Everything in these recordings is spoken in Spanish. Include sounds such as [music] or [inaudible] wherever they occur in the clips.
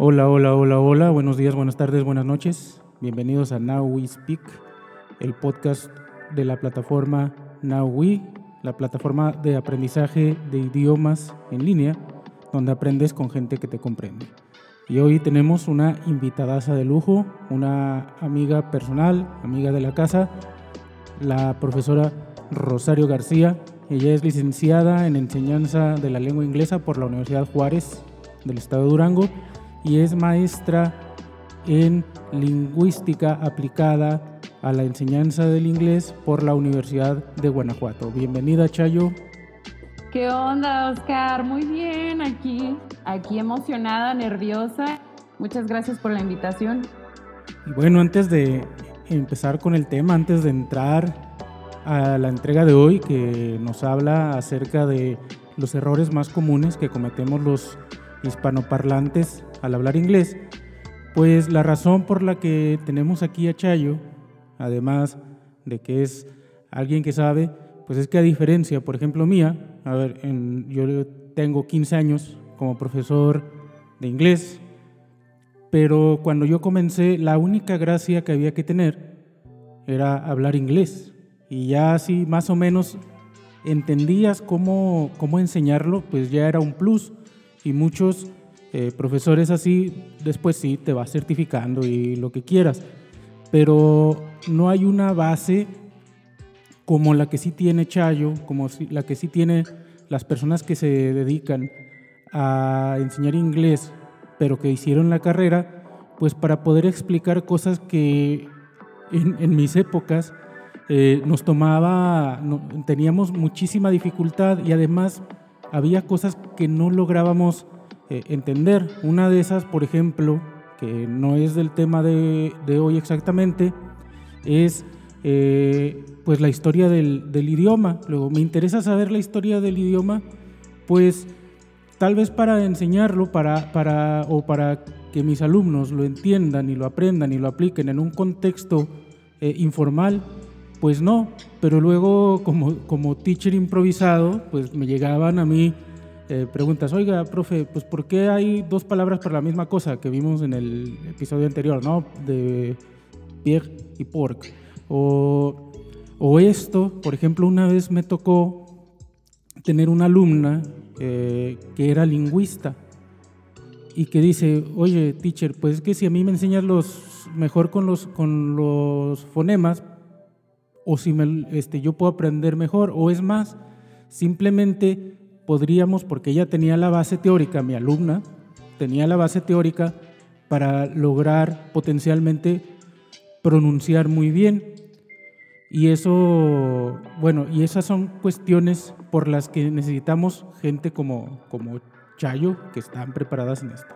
Hola, hola, hola, hola. Buenos días, buenas tardes, buenas noches. Bienvenidos a Now We Speak, el podcast de la plataforma Now We, la plataforma de aprendizaje de idiomas en línea, donde aprendes con gente que te comprende. Y hoy tenemos una invitadaza de lujo, una amiga personal, amiga de la casa, la profesora Rosario García. Ella es licenciada en enseñanza de la lengua inglesa por la Universidad Juárez del Estado de Durango y es maestra en lingüística aplicada a la enseñanza del inglés por la Universidad de Guanajuato. Bienvenida, Chayo. ¿Qué onda, Oscar? Muy bien, aquí, aquí emocionada, nerviosa. Muchas gracias por la invitación. Y bueno, antes de empezar con el tema, antes de entrar a la entrega de hoy, que nos habla acerca de los errores más comunes que cometemos los hispanoparlantes al hablar inglés, pues la razón por la que tenemos aquí a Chayo, además de que es alguien que sabe, pues es que a diferencia, por ejemplo, mía, a ver, yo tengo 15 años como profesor de inglés, pero cuando yo comencé, la única gracia que había que tener era hablar inglés. Y ya así más o menos entendías cómo, cómo enseñarlo, pues ya era un plus. Y muchos eh, profesores así, después sí, te vas certificando y lo que quieras, pero no hay una base como la que sí tiene Chayo, como la que sí tiene las personas que se dedican a enseñar inglés, pero que hicieron la carrera, pues para poder explicar cosas que en, mis épocas eh, nos tomaba, teníamos muchísima dificultad y además había cosas que no lográbamos eh, entender. Una de esas, por ejemplo, que no es del tema de, hoy exactamente, es eh, pues la historia del, idioma. Luego, me interesa saber la historia del idioma, pues tal vez para enseñarlo para, para, o para que mis alumnos lo entiendan y lo aprendan y lo apliquen en un contexto eh, informal, pues no, pero luego como, como teacher improvisado, pues me llegaban a mí eh, preguntas, oiga, profe, pues ¿por qué hay dos palabras para la misma cosa que vimos en el episodio anterior, ¿no? De pig y pork. O, o esto, por ejemplo, una vez me tocó tener una alumna eh, que era lingüista y que dice, oye, teacher, pues es que si a mí me enseñas los, mejor con los, con los fonemas, o si me, este, yo puedo aprender mejor, o es más, simplemente podríamos, porque ella tenía la base teórica, mi alumna, tenía la base teórica para lograr potencialmente pronunciar muy bien. Y eso, bueno, y esas son cuestiones por las que necesitamos gente como, como Chayo, que están preparadas en esto.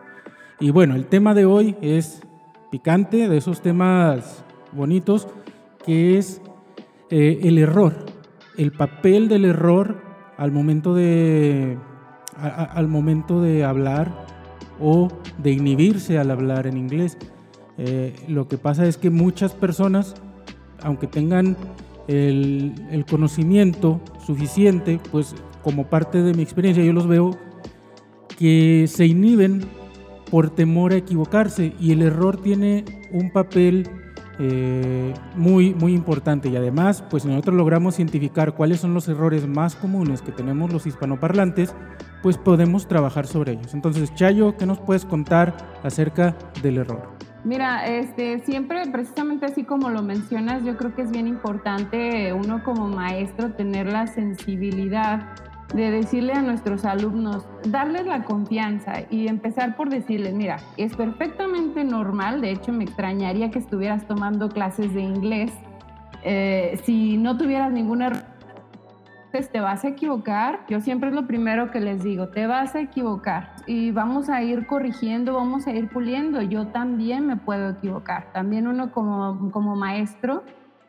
Y bueno, el tema de hoy es picante, de esos temas bonitos, que es eh, el error, el papel del error al momento de, al momento de hablar o de inhibirse al hablar en inglés. Eh, lo que pasa es que muchas personas, aunque tengan el, el, conocimiento suficiente, pues como parte de mi experiencia yo los veo que se inhiben por temor a equivocarse y el error tiene un papel eh, muy, muy importante. Y además, pues nosotros logramos identificar cuáles son los errores más comunes que tenemos los hispanoparlantes, pues podemos trabajar sobre ellos. Entonces, Chayo, ¿qué nos puedes contar acerca del error? Mira, este, siempre, precisamente así como lo mencionas, yo creo que es bien importante uno como maestro tener la sensibilidad de decirle a nuestros alumnos, darles la confianza y empezar por decirles, mira, es perfectamente normal, de hecho me extrañaría que estuvieras tomando clases de inglés eh, si no tuvieras ninguna te vas a equivocar. Yo siempre es lo primero que les digo, te vas a equivocar y vamos a ir corrigiendo, vamos a ir puliendo. Yo también me puedo equivocar. También uno como, como maestro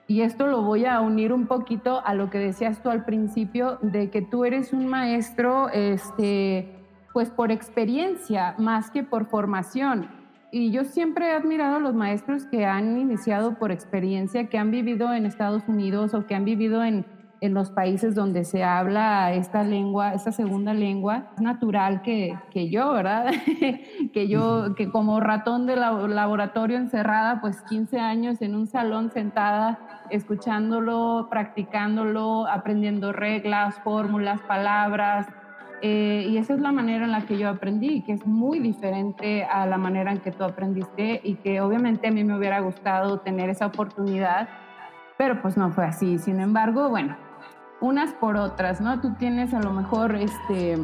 y esto lo voy a unir un poquito a lo que decías tú al principio, de que tú eres un maestro, este, pues por experiencia más que por formación. Y yo siempre he admirado a los maestros que han iniciado por experiencia, que han vivido en Estados Unidos o que han vivido en, en los países donde se habla esta lengua, esta segunda lengua, es natural que, que yo, ¿verdad? [laughs] que yo, que como ratón de laboratorio encerrada, pues 15 años en un salón sentada, escuchándolo, practicándolo, aprendiendo reglas, fórmulas, palabras. Eh, y esa es la manera en la que yo aprendí, que es muy diferente a la manera en que tú aprendiste y que obviamente a mí me hubiera gustado tener esa oportunidad, pero pues no fue así. Sin embargo, bueno, unas por otras, ¿no? Tú tienes a lo mejor este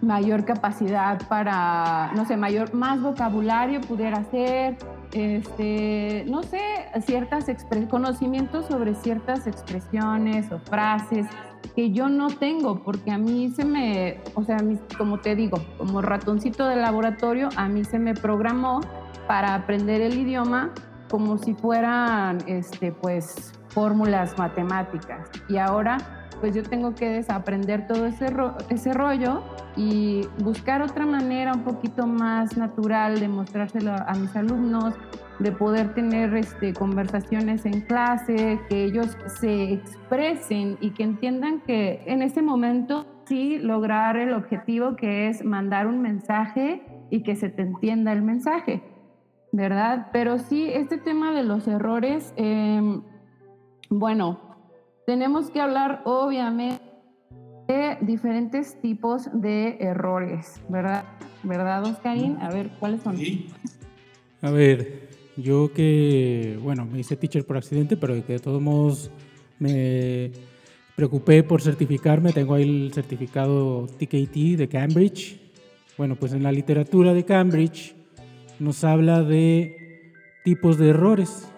mayor capacidad para, no sé, mayor, más vocabulario pudiera ser, este, no sé, ciertas conocimientos sobre ciertas expresiones o frases que yo no tengo, porque a mí se me, o sea, como te digo, como ratoncito de laboratorio, a mí se me programó para aprender el idioma como si fueran, este, pues, fórmulas matemáticas. Y ahora, pues yo tengo que desaprender todo ese, ese rollo y buscar otra manera un poquito más natural de mostrárselo a mis alumnos, de poder tener este, conversaciones en clase, que ellos se expresen y que entiendan que en ese momento sí lograr el objetivo que es mandar un mensaje y que se te entienda el mensaje, ¿verdad? Pero sí, este tema de los errores, eh, bueno, tenemos que hablar obviamente de diferentes tipos de errores, ¿verdad? ¿Verdad, Oscarín? A ver, ¿cuáles son? A ver, yo que, bueno, me hice teacher por accidente, pero que de todos modos me preocupé por certificarme, tengo ahí el certificado TKT de Cambridge. Bueno, pues en la literatura de Cambridge nos habla de tipos de errores.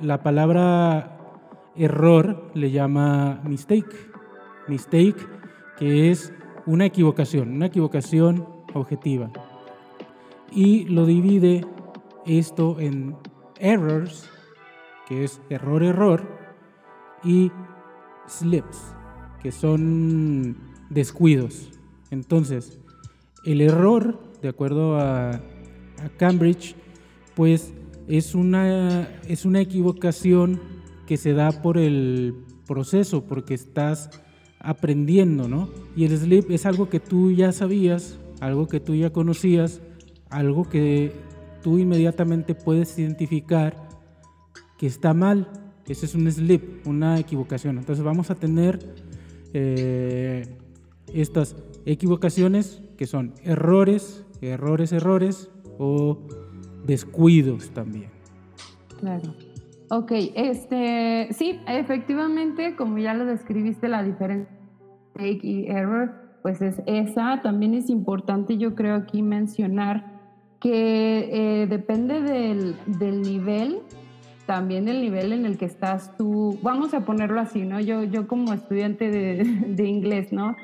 La palabra error le llama mistake. Mistake, que es una equivocación, una equivocación objetiva. Y lo divide esto en errors, que es error, error, y slips, que son descuidos. Entonces, el error, de acuerdo a, Cambridge, pues es una, es una equivocación que se da por el proceso, porque estás aprendiendo, ¿no? Y el sleep es algo que tú ya sabías, algo que tú ya conocías, algo que tú inmediatamente puedes identificar que está mal. Ese es un slip, una equivocación. Entonces vamos a tener eh, estas equivocaciones que son errores, errores, errores o descuidos también. Claro. Ok, este, sí, efectivamente, como ya lo describiste, la diferencia take y error, pues es esa. También es importante, yo creo, aquí mencionar que eh, depende del, del, nivel, también del nivel en el que estás tú. Vamos a ponerlo así, ¿no? Yo, yo como estudiante de, [laughs] de inglés, ¿no?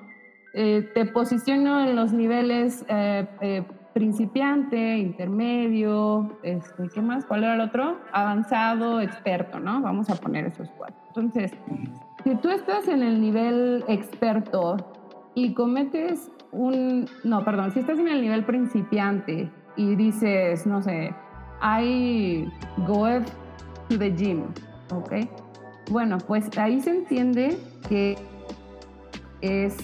Eh, te posiciono en los niveles eh, principiante, intermedio, este, ¿qué más? ¿Cuál era el otro? Avanzado, experto, ¿no? Vamos a poner esos cuatro. Entonces, si tú estás en el nivel experto y cometes un, no, perdón, si estás en el nivel principiante y dices, no sé, I go to the gym, ¿ok? Bueno, pues ahí se entiende que es,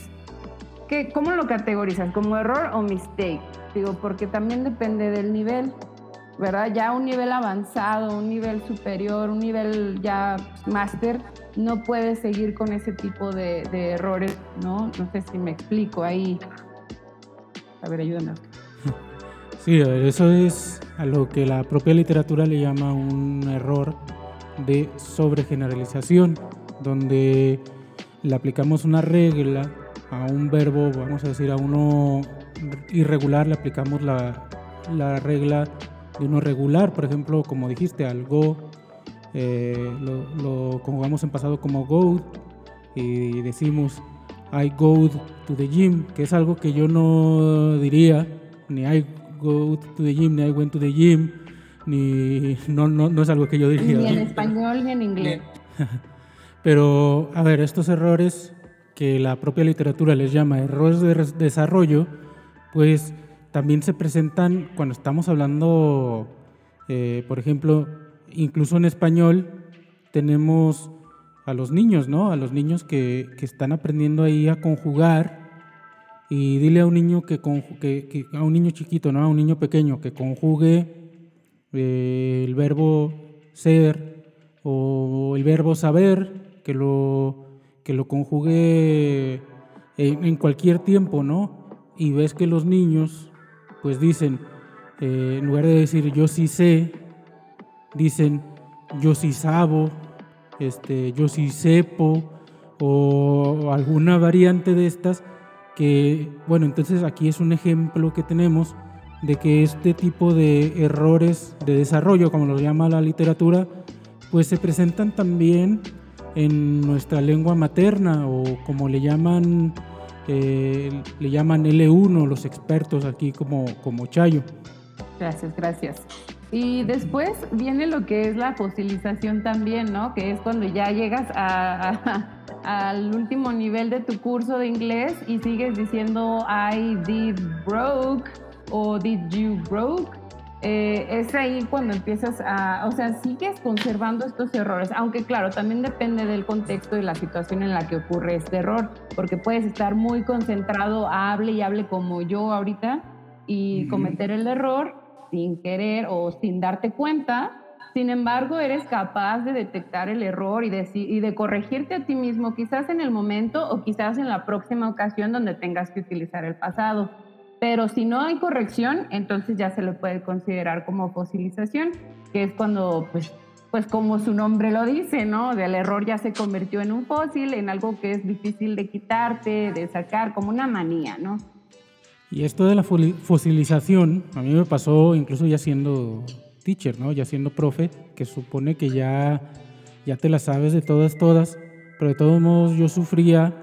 que, ¿cómo lo categorizas? ¿Como error o mistake? Porque también depende del nivel, ¿verdad? Ya un nivel avanzado, un nivel superior, un nivel ya máster, no puedes seguir con ese tipo de, errores, ¿no? No sé si me explico ahí. A ver, ayúdame. [laughs] Sí, a ver, eso es a lo que la propia literatura le llama un error de sobregeneralización, donde le aplicamos una regla a un verbo, vamos a decir, a uno irregular le aplicamos la, la regla de uno regular, por ejemplo, como dijiste, al go, eh, lo, lo conjugamos en pasado como go y decimos I go to the gym, que es algo que yo no diría, ni I go to the gym, ni I went to the gym, ni no, no, no es algo que yo diría. Ni en español ni en inglés. [laughs] Pero, a ver, estos errores que la propia literatura les llama errores de desarrollo, pues también se presentan cuando estamos hablando, eh, por ejemplo, incluso en español tenemos a los niños, ¿no? A los niños que, están aprendiendo ahí a conjugar. Y dile a un niño que, que, a un niño chiquito, ¿no? A un niño pequeño que conjugue eh, el verbo ser o el verbo saber, que lo, que lo conjugue en, cualquier tiempo, ¿no? Y ves que los niños, pues dicen, eh, en lugar de decir yo sí sé, dicen yo sí sabo, este, yo sí sepo, o alguna variante de estas, que, bueno, entonces aquí es un ejemplo que tenemos de que este tipo de errores de desarrollo, como lo llama la literatura, pues se presentan también en nuestra lengua materna o como le llaman, eh, le llaman L1 los expertos aquí como, como Chayo. Gracias, gracias. Y después viene lo que es la fosilización también, ¿no? Que es cuando ya llegas al último nivel de tu curso de inglés y sigues diciendo I did broke o did you broke. Eh, es ahí cuando empiezas a, o sea, sigues conservando estos errores, aunque claro, también depende del contexto y la situación en la que ocurre este error, porque puedes estar muy concentrado, hable y hable como yo ahorita y cometer el error sin querer o sin darte cuenta. Sin embargo, eres capaz de detectar el error y de, y de corregirte a ti mismo, quizás en el momento o quizás en la próxima ocasión donde tengas que utilizar el pasado. Pero si no hay corrección, entonces ya se le puede considerar como fosilización, que es cuando, pues, pues como su nombre lo dice, ¿no? Del error ya se convirtió en un fósil, en algo que es difícil de quitarte, de sacar, como una manía, ¿no? Y esto de la fosilización, a mí me pasó incluso ya siendo teacher, ¿no? Ya siendo profe, que supone que ya, ya te la sabes de todas, todas, pero de todos modos yo sufría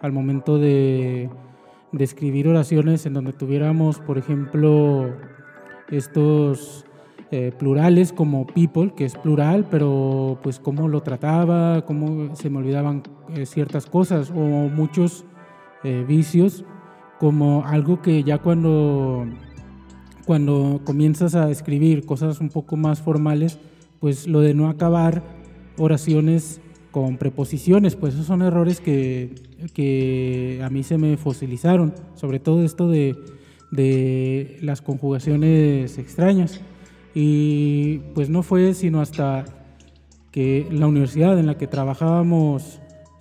al momento de, de escribir oraciones en donde tuviéramos, por ejemplo, estos eh, plurales como people, que es plural, pero pues cómo lo trataba, cómo se me olvidaban eh, ciertas cosas o muchos eh, vicios como algo que ya cuando, cuando comienzas a escribir cosas un poco más formales, pues lo de no acabar oraciones con preposiciones, pues esos son errores que, que a mí se me fosilizaron, sobre todo esto de, de las conjugaciones extrañas. Y pues no fue sino hasta que la universidad en la que trabajábamos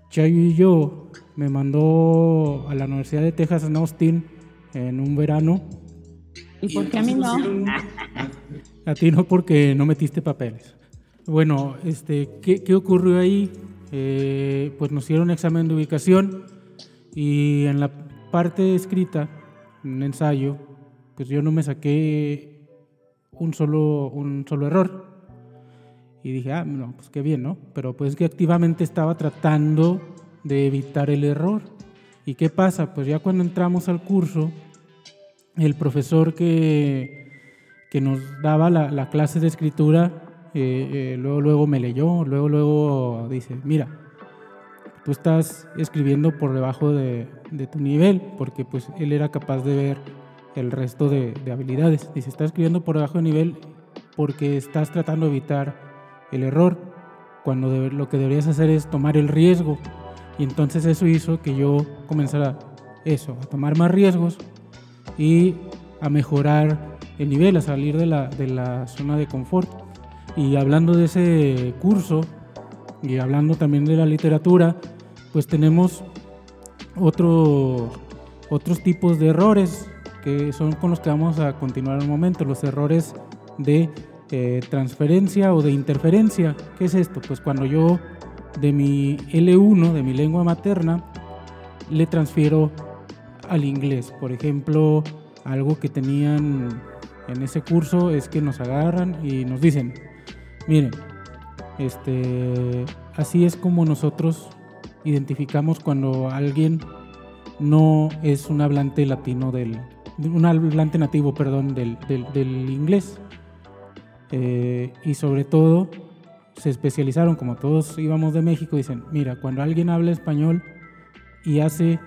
Chayo y yo me mandó a la Universidad de Texas en Austin en un verano. ¿Y por qué a mí no? A ti no porque no metiste papeles. Bueno, este, ¿qué, ocurrió ahí? Eh, pues nos hicieron un examen de ubicación y en la parte escrita, un ensayo, pues yo no me saqué un solo, un solo error. Y dije, ah, no, pues qué bien, ¿no? Pero pues que activamente estaba tratando de evitar el error. ¿Y qué pasa? Pues ya cuando entramos al curso, el profesor que, que nos daba la, clase de escritura, eh, eh, luego, luego me leyó, luego, luego dice, mira, tú estás escribiendo por debajo de, tu nivel, porque pues él era capaz de ver el resto de, de habilidades. Dice, estás escribiendo por debajo de nivel porque estás tratando de evitar el error, cuando lo que deberías hacer es tomar el riesgo y entonces eso hizo que yo comenzara eso, a tomar más riesgos y a mejorar el nivel, a salir de la, de la zona de confort. Y hablando de ese curso y hablando también de la literatura, pues tenemos otro, otros tipos de errores que son con los que vamos a continuar un momento, los errores de eh, transferencia o de interferencia. ¿Qué es esto? Pues cuando yo de mi L1, de mi lengua materna, le transfiero al inglés. Por ejemplo, algo que tenían en ese curso es que nos agarran y nos dicen, miren, este, así es como nosotros identificamos cuando alguien no es un hablante latino del, un hablante nativo, perdón, del, del, inglés. Eh, y sobre todo se especializaron, como todos íbamos de México, dicen, mira, cuando alguien habla español y hace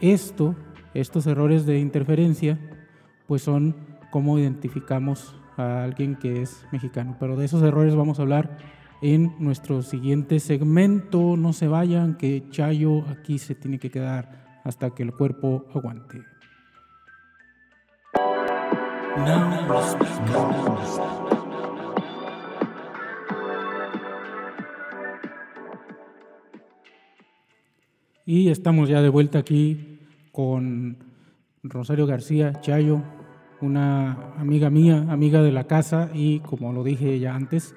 esto, estos errores de interferencia, pues son cómo identificamos a alguien que es mexicano. Pero de esos errores vamos a hablar en nuestro siguiente segmento. No se vayan, que Chayo aquí se tiene que quedar hasta que el cuerpo aguante. Y estamos ya de vuelta aquí con Rosario García Chayo, una amiga mía, amiga de la casa y como lo dije ya antes,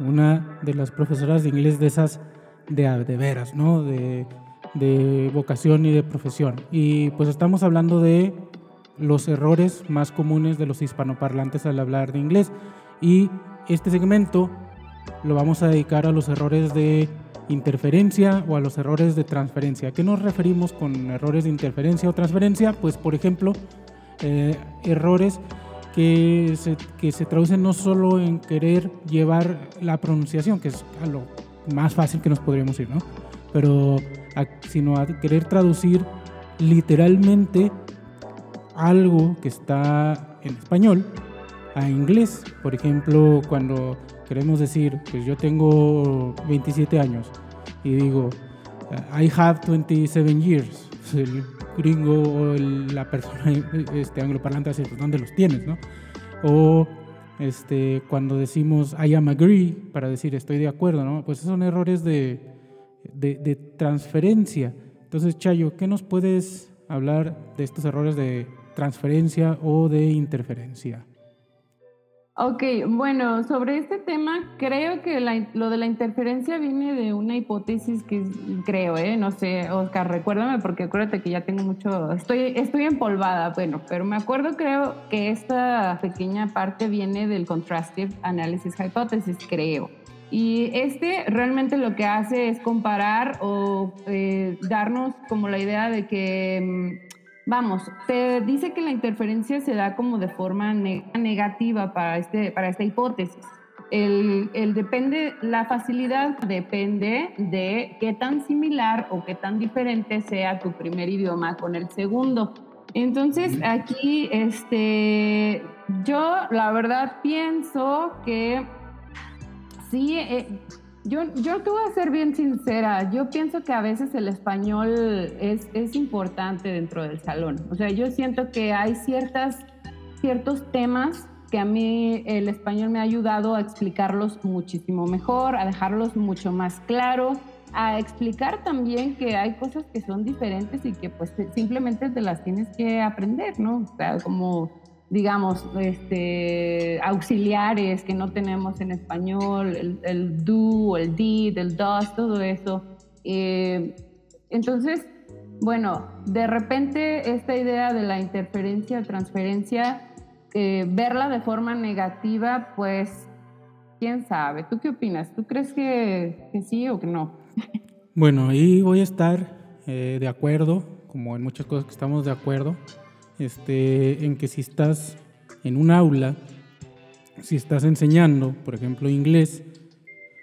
una de las profesoras de inglés de esas de, de veras, ¿no? De, de vocación y de profesión. Y pues estamos hablando de los errores más comunes de los hispanoparlantes al hablar de inglés. Y este segmento lo vamos a dedicar a los errores de interferencia o a los errores de transferencia. ¿A qué nos referimos con errores de interferencia o transferencia? Pues por ejemplo, eh, errores que se, que se traducen no solo en querer llevar la pronunciación, que es a lo más fácil que nos podríamos ir, ¿no? Pero sino a querer traducir literalmente algo que está en español a inglés. Por ejemplo, cuando queremos decir, pues yo tengo 27 años y digo, I have 27 years. [laughs] Gringo o la persona [laughs] este, angloparlante pues ¿dónde los tienes? ¿no? O este, cuando decimos I am agree, para decir estoy de acuerdo, ¿no? Pues son errores de, de, de transferencia. Entonces, Chayo, ¿qué nos puedes hablar de estos errores de transferencia o de interferencia? Ok, bueno, sobre este tema creo que lo de la interferencia viene de una hipótesis que creo, ¿eh? No sé, Oscar, recuérdame porque acuérdate que ya tengo mucho, estoy, estoy empolvada, bueno, pero me acuerdo creo que esta pequeña parte viene del Contrastive Analysis Hypothesis, creo. Y este realmente lo que hace es comparar o eh, darnos como la idea de que... Vamos, se dice que la interferencia se da como de forma negativa para, este, para esta hipótesis. El, el, depende, la facilidad depende de qué tan similar o qué tan diferente sea tu primer idioma con el segundo. Entonces, aquí, este, yo la verdad pienso que sí, eh, yo, yo te voy a ser bien sincera, yo pienso que a veces el español es, es importante dentro del salón. O sea, yo siento que hay ciertas, ciertos temas que a mí el español me ha ayudado a explicarlos muchísimo mejor, a dejarlos mucho más claros, a explicar también que hay cosas que son diferentes y que pues simplemente te las tienes que aprender, ¿no? O sea, como digamos, este, auxiliares que no tenemos en español, el, el do, el did, el does, todo eso. Eh, entonces, bueno, de repente esta idea de la interferencia, transferencia, eh, verla de forma negativa, pues, quién sabe. ¿Tú qué opinas? ¿Tú crees que, que sí o que no? Bueno, ahí voy a estar eh, de acuerdo, como en muchas cosas que estamos de acuerdo este, en que si estás en un aula, si estás enseñando, por ejemplo, inglés,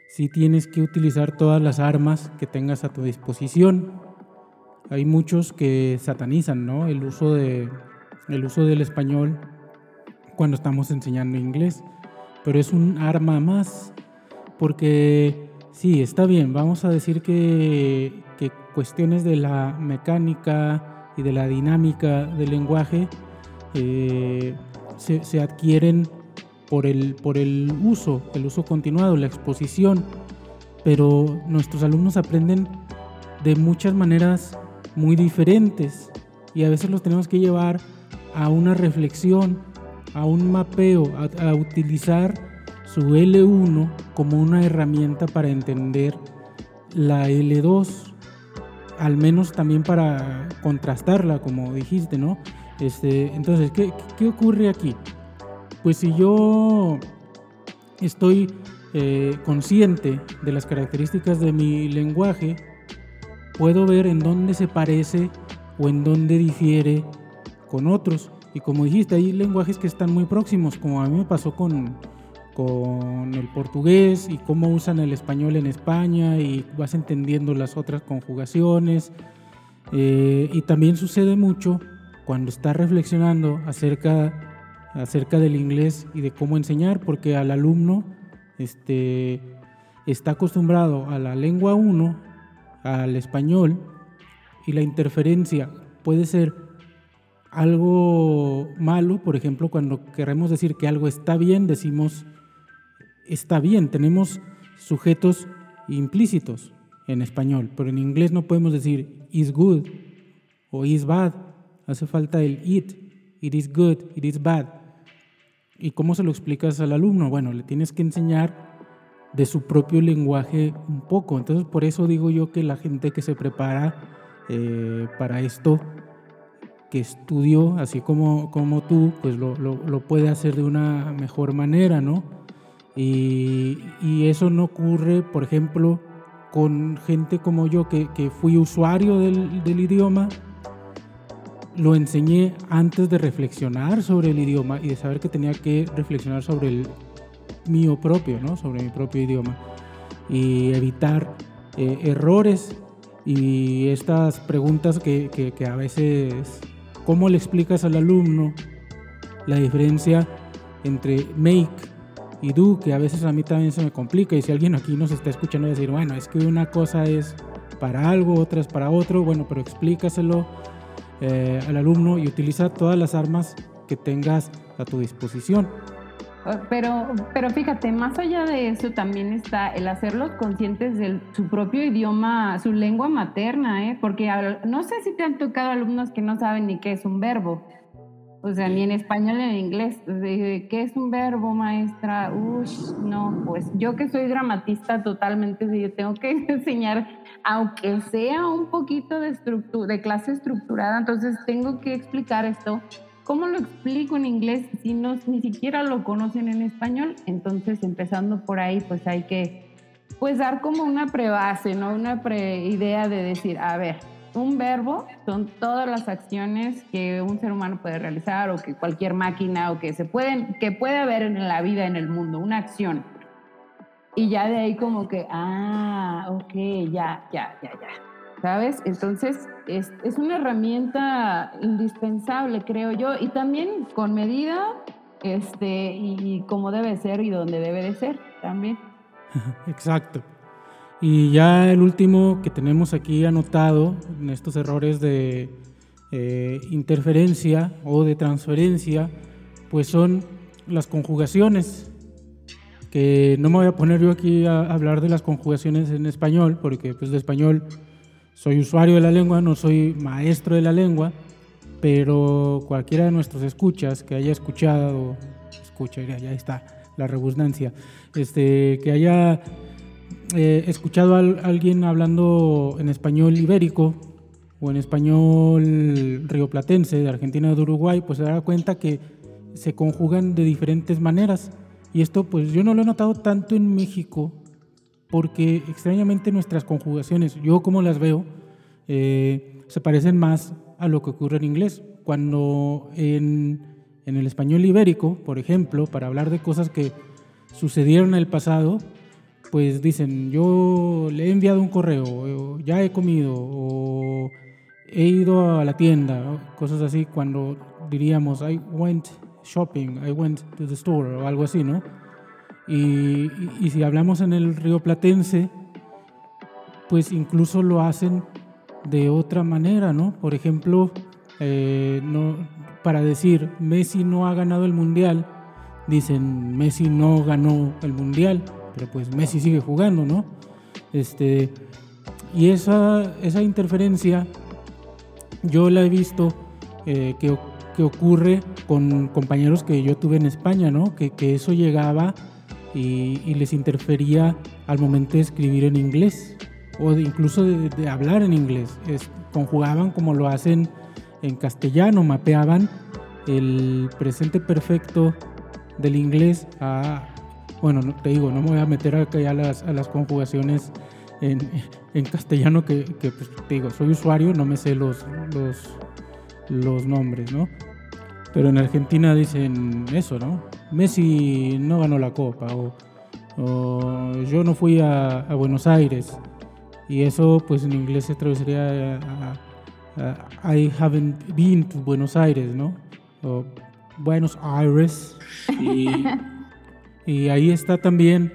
si tienes que utilizar todas las armas que tengas a tu disposición. Hay muchos que satanizan ¿no? el, uso de, el uso del español cuando estamos enseñando inglés, pero es un arma más, porque sí, está bien, vamos a decir que, que cuestiones de la mecánica, y de la dinámica del lenguaje eh, se, adquieren por el, por el uso, el uso continuado, la exposición, pero nuestros alumnos aprenden de muchas maneras muy diferentes y a veces los tenemos que llevar a una reflexión, a un mapeo, a, a utilizar su L1 como una herramienta para entender la L2 al menos también para contrastarla, como dijiste, ¿no? Este, entonces, ¿qué, ¿qué, ocurre aquí? Pues si yo estoy eh, consciente de las características de mi lenguaje, puedo ver en dónde se parece o en dónde difiere con otros. Y como dijiste, hay lenguajes que están muy próximos, como a mí me pasó con, con el portugués y cómo usan el español en España y vas entendiendo las otras conjugaciones. Eh, y también sucede mucho cuando estás reflexionando acerca, acerca del inglés y de cómo enseñar, porque al alumno este, está acostumbrado a la lengua 1, al español, y la interferencia puede ser algo malo, por ejemplo, cuando queremos decir que algo está bien, decimos está bien, tenemos sujetos implícitos en español, pero en inglés no podemos decir is good o is bad, hace falta el it, it is good, it is bad. ¿Y cómo se lo explicas al alumno? Bueno, le tienes que enseñar de su propio lenguaje un poco. Entonces, por eso digo yo que la gente que se prepara eh, para esto, que estudió, así como, como tú, pues lo, lo, puede hacer de una mejor manera, ¿no? Y, y, eso no ocurre, por ejemplo, con gente como yo, que, que fui usuario del, del idioma, lo enseñé antes de reflexionar sobre el idioma y de saber que tenía que reflexionar sobre el mío propio, ¿no? sobre mi propio idioma y evitar eh, errores y estas preguntas que, que, a veces, ¿cómo le explicas al alumno la diferencia entre make y do? Que a veces a mí también se me complica y si alguien aquí nos está escuchando decir, bueno, es que una cosa es para algo, otra es para otro, bueno, pero explícaselo eh, al alumno y utiliza todas las armas que tengas a tu disposición. Ah, pero, pero fíjate, más allá de eso también está el hacerlos conscientes de su propio idioma, su lengua materna, ¿eh? porque no sé si te han tocado alumnos que no saben ni qué es un verbo, o sea, ni en español ni en inglés. ¿Qué es un verbo, maestra? Uy, no, pues yo que soy dramatista totalmente, yo tengo que [laughs] enseñar, aunque sea un poquito de, de clase estructurada, entonces tengo que explicar esto ¿Cómo lo explico en inglés si no, ni siquiera lo conocen en español? Entonces, empezando por ahí, pues hay que pues dar como una prebase, ¿no? Una pre-idea de decir, a ver, un verbo son todas las acciones que un ser humano puede realizar o que cualquier máquina o que se pueden, que puede haber en la vida, en el mundo, una acción. Y ya de ahí como que, ah, ok, ya, ya, ya, ya. ¿sabes? Entonces, es, es, una herramienta indispensable, creo yo, y también con medida este, y, como debe ser y donde debe de ser también. [laughs] Exacto. Y ya el último que tenemos aquí anotado en estos errores de eh, interferencia o de transferencia, pues son las conjugaciones, que no me voy a poner yo aquí a hablar de las conjugaciones en español, porque pues de español soy usuario de la lengua, no soy maestro de la lengua, pero cualquiera de nuestros escuchas que haya escuchado, escucha, ya está la redundancia, este, que haya eh, escuchado a alguien hablando en español ibérico o en español rioplatense de Argentina o de Uruguay, pues se dará cuenta que se conjugan de diferentes maneras. Y esto pues yo no lo he notado tanto en México porque extrañamente nuestras conjugaciones, yo como las veo, eh, se parecen más a lo que ocurre en inglés. Cuando en, el español ibérico, por ejemplo, para hablar de cosas que sucedieron en el pasado, pues dicen, yo le he enviado un correo, ya he comido, o he ido a la tienda, cosas así, cuando diríamos, I went shopping, I went to the store, o algo así, ¿no? Y, si hablamos en el río Platense, pues incluso lo hacen de otra manera, ¿no? Por ejemplo, eh, para decir Messi no ha ganado el mundial, dicen Messi no ganó el mundial, pues Messi sigue jugando, ¿no? Este, y esa, esa interferencia yo la he visto eh, que, que, ocurre con compañeros que yo tuve en España, ¿no? Que, que eso llegaba y, les interfería al momento de escribir en inglés o incluso de, hablar en inglés. Conjugaban como lo hacen en castellano, mapeaban el presente perfecto del inglés a, bueno, te digo, no me voy a meter acá a las, a las conjugaciones en, en castellano que, que, pues, te digo, soy usuario, no me sé los, los, los nombres, ¿no? Pero en Argentina dicen eso, ¿no? Messi no ganó la copa o, yo no fui a, Buenos Aires. Y eso pues en inglés se traduciría a, I haven't been to Buenos Aires, ¿no? O Buenos Aires. Y, [laughs] ahí está también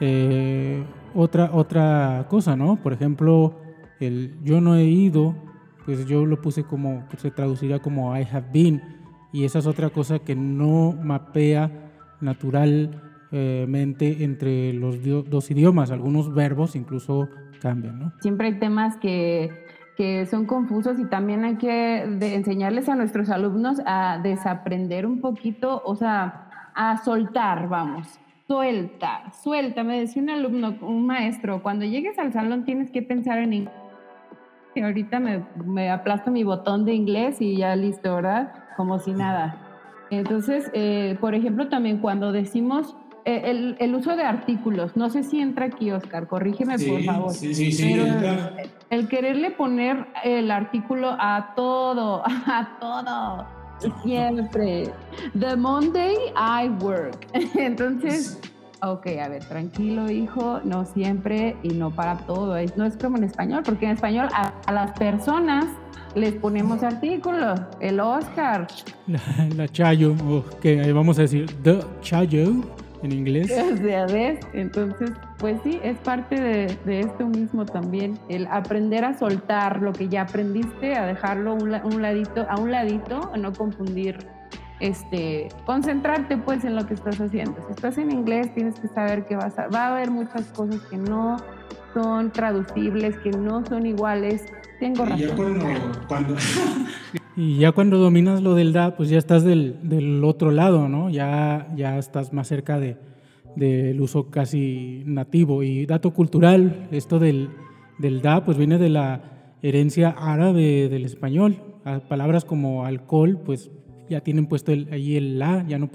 eh, otra, otra cosa, ¿no? Por ejemplo, el yo no he ido, pues yo lo puse como, se traduciría como I have been, y esa es otra cosa que no mapea naturalmente entre los dos idiomas. Algunos verbos incluso cambian, ¿no? Siempre hay temas que, que son confusos y también hay que enseñarles a nuestros alumnos a desaprender un poquito, o sea, a soltar, vamos suelta, suelta. Me decía un alumno, un maestro, cuando llegues al salón tienes que pensar en inglés. Y ahorita me, me aplasto mi botón de inglés y ya listo, ¿verdad? Como si nada. Entonces, eh, por ejemplo, también cuando decimos eh, el, el, uso de artículos, no sé si entra aquí, Oscar, corrígeme por favor. Sí, sí, sí. el quererle poner el artículo a todo, [laughs] a todo Siempre. The Monday I work. [laughs] Entonces, ok, a ver, tranquilo, hijo, no siempre y no para todo. No es como en español, porque en español a, las personas les ponemos artículos. El Oscar. [laughs] La, Chayo, o que vamos a decir The Chayo en inglés. [laughs] ¿ves? Entonces, pues sí, es parte de, de, esto mismo también, el aprender a soltar lo que ya aprendiste, a dejarlo a un ladito, a no confundir, este, concentrarte pues en lo que estás haciendo. Si estás en inglés, tienes que saber que vas a, va a haber muchas cosas que no son traducibles, que no son iguales. Tengo razón. Y ya cuando, cuando... [laughs] y ya cuando dominas lo del da, pues ya estás del, del otro lado, ¿no? Ya, ya estás más cerca de, del uso casi nativo. Y dato cultural, esto del, del da, pues viene de la herencia árabe del español. palabras como alcohol, pues ya tienen puesto ahí el la, ya no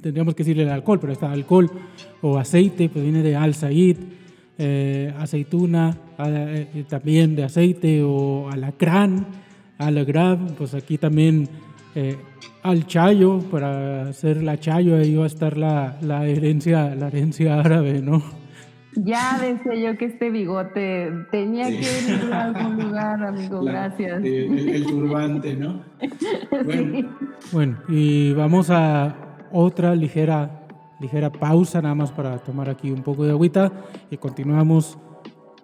tendríamos que decirle el alcohol, pero está alcohol. O aceite, pues viene de al-said. Eh, aceituna, eh, también de aceite, o alacrán, alagrab, pues aquí también eh, al chayo, para hacer la chayo, ahí va a estar la, la, herencia, la herencia árabe, ¿no? Ya decía yo que este bigote tenía que ir a algún lugar, amigo, gracias. El, turbante, ¿no? [laughs] Bueno. bueno, y vamos a otra ligera, ligera pausa, nada más para tomar aquí un poco de agüita, y continuamos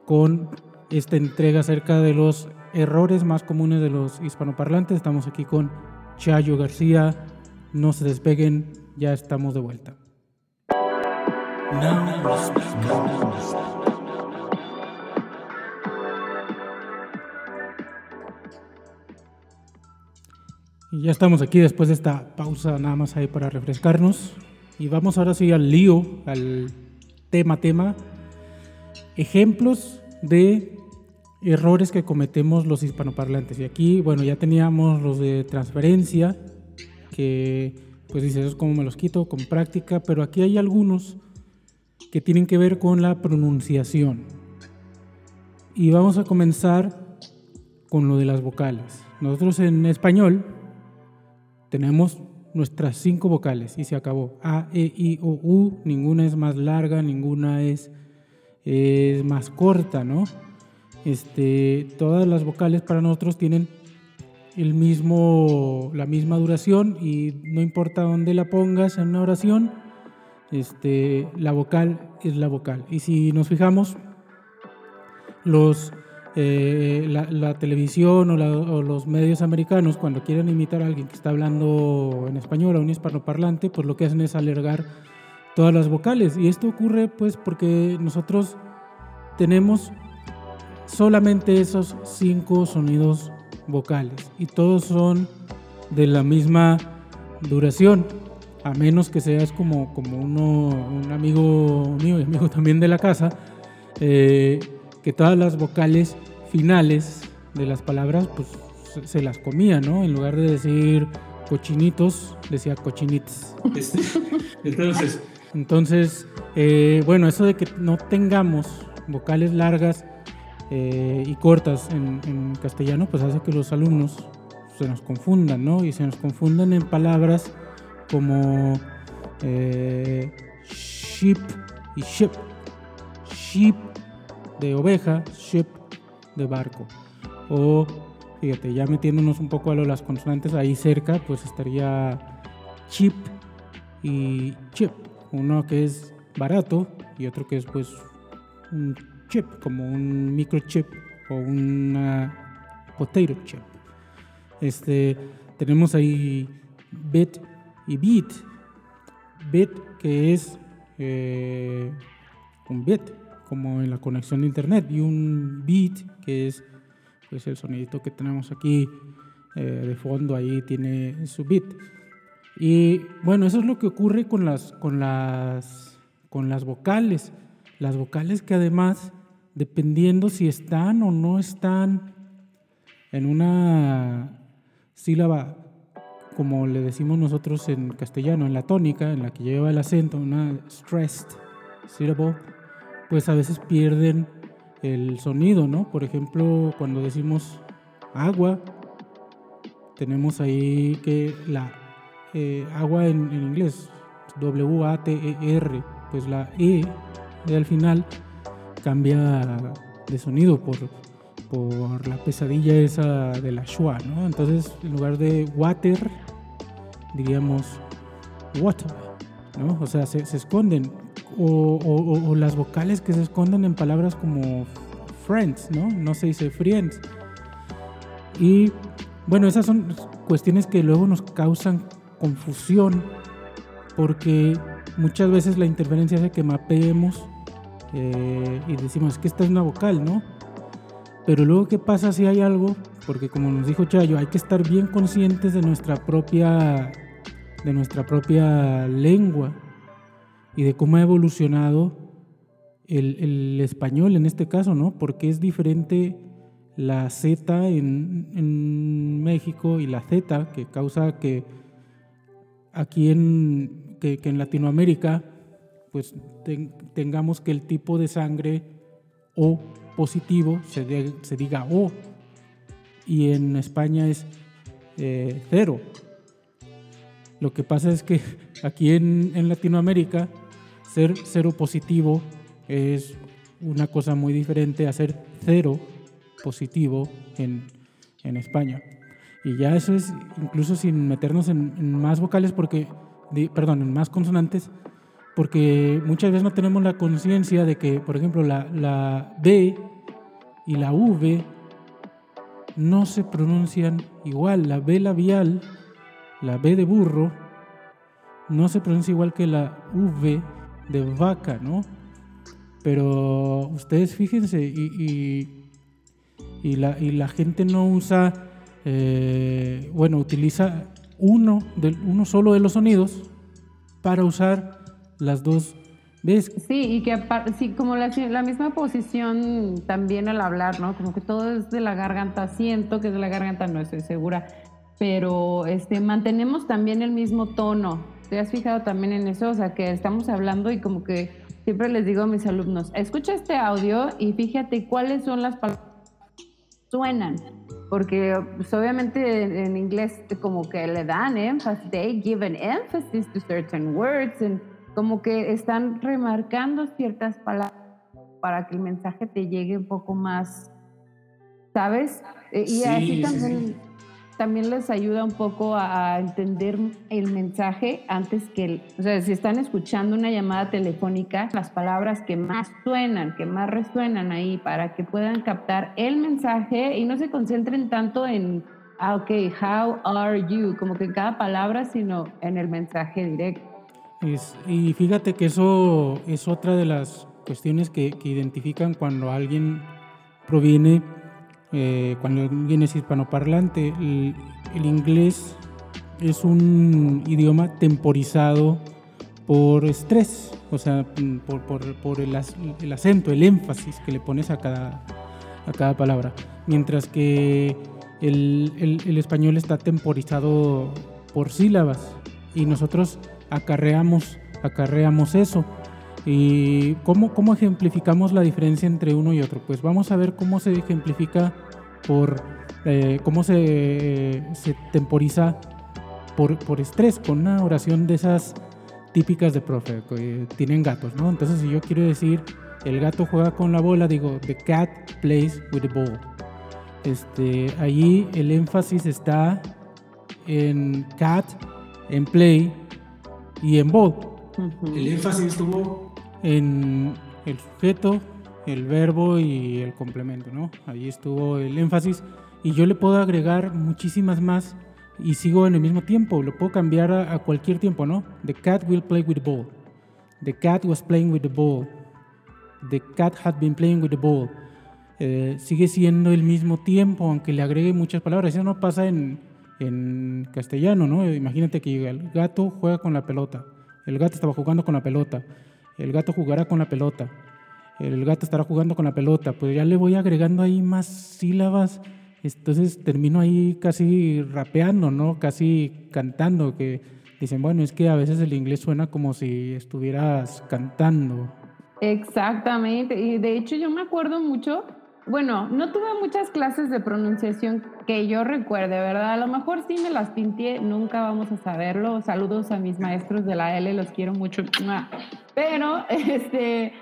con esta entrega acerca de los errores más comunes de los hispanoparlantes. Estamos aquí con Chayo García. No se despeguen, ya estamos de vuelta. Y ya estamos aquí después de esta pausa nada más ahí para refrescarnos. Y vamos ahora sí al lío, al tema tema. Ejemplos de errores que cometemos los hispanoparlantes. Y aquí, bueno, ya teníamos los de transferencia, que pues dice, eso es como me los quito con práctica, pero aquí hay algunos que tienen que ver con la pronunciación. Y vamos a comenzar con lo de las vocales. Nosotros en español tenemos nuestras cinco vocales y se acabó. A, E, I, O, U, ninguna es más larga, ninguna es, es más corta, ¿no? Este, todas las vocales para nosotros tienen el mismo, la misma duración y no importa dónde la pongas en una oración, este, la vocal es la vocal. Y si nos fijamos, los, eh, la, televisión o, los medios americanos, cuando quieren imitar a alguien que está hablando en español o un hispanoparlante, pues lo que hacen es alargar todas las vocales. Y esto ocurre pues porque nosotros tenemos solamente esos cinco sonidos vocales y todos son de la misma duración, a menos que seas como, como uno, un amigo mío y amigo también de la casa, eh, que todas las vocales finales de las palabras pues se, las comía, ¿no? En lugar de decir cochinitos, decía cochinites. Este, [laughs] entonces, entonces eh, bueno, eso de que no tengamos vocales largas eh, y cortas en, castellano, pues hace que los alumnos se nos confundan, ¿no? Y se nos confundan en palabras como eh, sheep y ship. Sheep de oveja, ship de barco. O, fíjate, ya metiéndonos un poco a lo las consonantes ahí cerca, pues estaría chip y chip. Uno que es barato y otro que es pues un chip, como un microchip o una potato chip. Este, tenemos ahí bit y bit. Bit que es eh, un bit, como en la conexión de internet, y un bit que es pues, el sonidito que tenemos aquí eh, de fondo, ahí tiene su bit. Y bueno, eso es lo que ocurre con las, con las, con las vocales. Las vocales que además, dependiendo si están o no están en una sílaba, como le decimos nosotros en castellano, en la tónica, en la que lleva el acento, una stressed syllable, pues a veces pierden el sonido, ¿no? Por ejemplo, cuando decimos agua, tenemos ahí que la eh, agua en, inglés, W-A-T-E-R, pues la E de al final cambia de sonido por, por la pesadilla esa de la schwa, ¿no? Entonces, en lugar de water, diríamos water, ¿no? O sea, se, esconden. O, las vocales que se esconden en palabras como friends, ¿no? No se dice friends. Y bueno, esas son cuestiones que luego nos causan confusión porque muchas veces la interferencia hace que mapeemos eh, y decimos que esta es una vocal, ¿no? Pero luego, ¿qué pasa si hay algo? Porque como nos dijo Chayo, hay que estar bien conscientes de nuestra propia, de nuestra propia lengua y de cómo ha evolucionado el, español en este caso, ¿no? Porque es diferente la Z en, México y la Z que causa que aquí en, que, en Latinoamérica pues tengamos que el tipo de sangre O positivo se, diga O y en España es eh, cero. Lo que pasa es que [laughs] aquí en Latinoamérica ser cero positivo es una cosa muy diferente a ser cero positivo en, en España. Y ya eso es incluso sin meternos en, más vocales, porque, perdón, en más consonantes, porque muchas veces no tenemos la conciencia de que, por ejemplo, la, la B y la V no se pronuncian igual. La B labial, la B de burro, no se pronuncia igual que la V de vaca, ¿no? Pero ustedes fíjense, y, y, la, y la gente no usa eh, bueno, utiliza uno, de, uno solo de los sonidos para usar las dos veces. Sí, y que sí, como la, la, misma posición también al hablar, ¿no? Como que todo es de la garganta, siento que es de la garganta, no estoy segura, pero este, mantenemos también el mismo tono. ¿Te has fijado también en eso? O sea, que estamos hablando y como que siempre les digo a mis alumnos, escucha este audio y fíjate cuáles son las palabras que suenan porque pues, obviamente en, inglés como que le dan énfasis, they give an emphasis to certain words, and como que están remarcando ciertas palabras para que el mensaje te llegue un poco más, ¿sabes? Eh, y así también también les ayuda un poco a, entender el mensaje antes que, el, o sea, si están escuchando una llamada telefónica, las palabras que más suenan, que más resuenan ahí, para que puedan captar el mensaje y no se concentren tanto en, ah, ok, how are you, como que en cada palabra, sino en el mensaje directo. y fíjate que eso es otra de las cuestiones que, que identifican cuando alguien proviene eh, cuando alguien es hispanoparlante, el, el, inglés es un idioma temporizado por estrés, o sea, por, el, acento, el énfasis que le pones a cada, a cada palabra. Mientras que el, el, español está temporizado por sílabas y nosotros acarreamos, acarreamos eso. ¿Y cómo, cómo ejemplificamos la diferencia entre uno y otro? Pues vamos a ver cómo se ejemplifica por eh, cómo se, se temporiza por, por, estrés con una oración de esas típicas de profe, que tienen gatos, ¿no? Entonces, si yo quiero decir, el gato juega con la bola, digo, the cat plays with the ball. Este, allí el énfasis está en cat, en play y en ball. El énfasis estuvo en el sujeto, el verbo y el complemento, ¿no? Ahí estuvo el énfasis y yo le puedo agregar muchísimas más y sigo en el mismo tiempo, lo puedo cambiar a, cualquier tiempo, ¿no? The cat will play with the ball. The cat was playing with the ball. The cat had been playing with the ball. Eh, sigue siendo el mismo tiempo, aunque le agregue muchas palabras. Eso no pasa en, en castellano, ¿no? Imagínate que el gato juega con la pelota. El gato estaba jugando con la pelota. El gato jugará con la pelota. El gato estará jugando con la pelota. Pues ya le voy agregando ahí más sílabas entonces termino ahí casi rapeando, ¿no? Casi cantando, que dicen, bueno, es que a veces el inglés suena como si estuvieras cantando. Exactamente, y de hecho yo me acuerdo mucho, bueno, no tuve muchas clases de pronunciación que yo recuerde, ¿verdad? A lo mejor sí me las pinté, nunca vamos a saberlo. Saludos a mis maestros de la L, los quiero mucho. Pero, [laughs] este,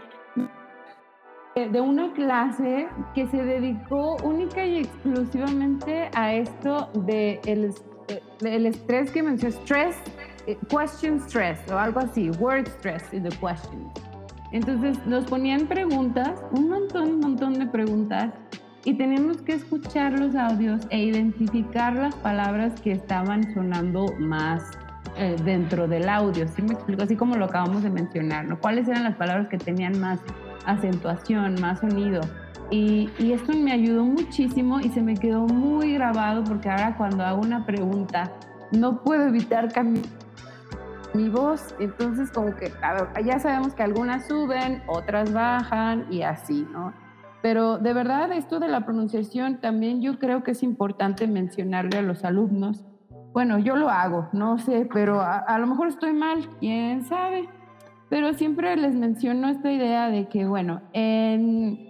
de una clase que se dedicó única y exclusivamente a esto de el, el estrés que mencionó, stress, eh, question stress o algo así, word stress in the question. Entonces nos ponían preguntas, un montón, un montón de preguntas y teníamos que escuchar los audios e identificar las palabras que estaban sonando más eh, dentro del audio. ¿Sí me explico? Así como lo acabamos de mencionar, ¿no? ¿Cuáles eran las palabras que tenían más acentuación, más sonido. Y, esto me ayudó muchísimo y se me quedó muy grabado porque ahora cuando hago una pregunta no puedo evitar cambiar mi voz. Entonces como que ya sabemos que algunas suben, otras bajan y así, ¿no? Pero de verdad esto de la pronunciación también yo creo que es importante mencionarle a los alumnos. Bueno, yo lo hago, no sé, pero a lo mejor estoy mal, quién sabe pero siempre les menciono esta idea de que, bueno, en,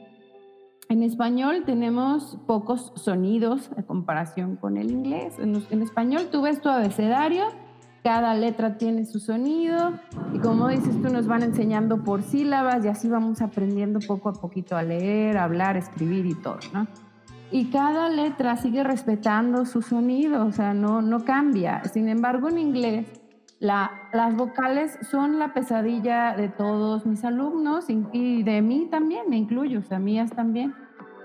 en español tenemos pocos sonidos en comparación con el inglés. En, en, español tú ves tu abecedario, cada letra tiene su sonido y como dices tú nos van enseñando por sílabas y así vamos aprendiendo poco a poquito a leer, hablar, escribir y todo, ¿no? Y cada letra sigue respetando su sonido, o sea, no, no cambia. Sin embargo, en inglés las vocales son la pesadilla de todos mis alumnos y de mí también, me incluyo, o sea, mías también.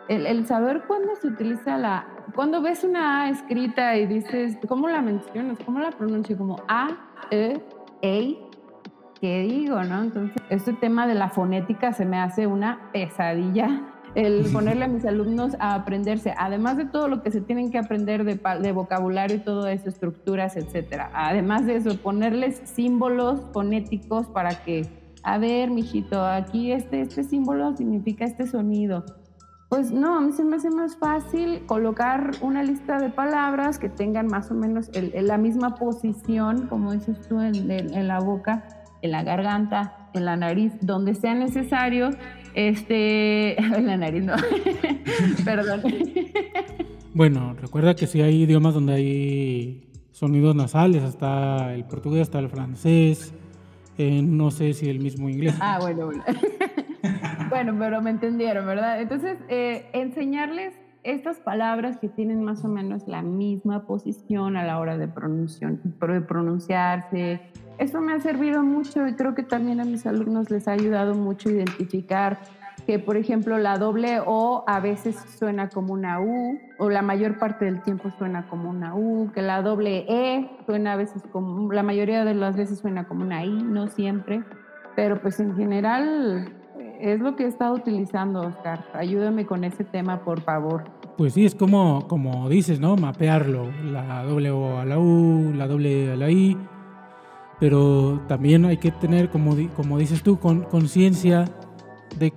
El, saber cuándo se utiliza la... Cuando ves una A escrita y dices, ¿cómo la mencionas? ¿Cómo la pronuncio? Como A, E, E, ¿qué digo? ¿no? Entonces, este tema de la fonética se me hace una pesadilla el ponerle a mis alumnos a aprenderse, además de todo lo que se tienen que aprender de, vocabulario y todo eso, estructuras, etcétera. Además de eso, ponerles símbolos fonéticos para que, a ver, mijito, aquí este, este símbolo significa este sonido. Pues no, a mí se me hace más fácil colocar una lista de palabras que tengan más o menos la misma posición, como dices tú, en la boca, en la garganta, en la nariz, donde sea necesario este, [laughs] la nariz no. [laughs] Perdón. Bueno, recuerda que sí hay idiomas donde hay sonidos nasales, hasta el portugués, hasta el francés, eh, no sé si el mismo inglés. Ah, bueno, bueno. [laughs] bueno, pero me entendieron, ¿verdad? Entonces, eh, enseñarles estas palabras que tienen más o menos la misma posición a la hora de, de pronunciarse, eso me ha servido mucho y creo que también a mis alumnos les ha ayudado mucho identificar que, por ejemplo, la doble O a veces suena como una U, o la mayor parte del tiempo suena como una U, que la doble E suena a veces como, la mayoría de las veces suena como una I, no siempre, pero pues en general es lo que he estado utilizando, Oscar. Ayúdame con ese tema, por favor. Pues sí, es como, como dices, ¿no? Mapearlo, la doble O a la U, la doble E a la I pero también hay que tener, como, como dices tú, conciencia de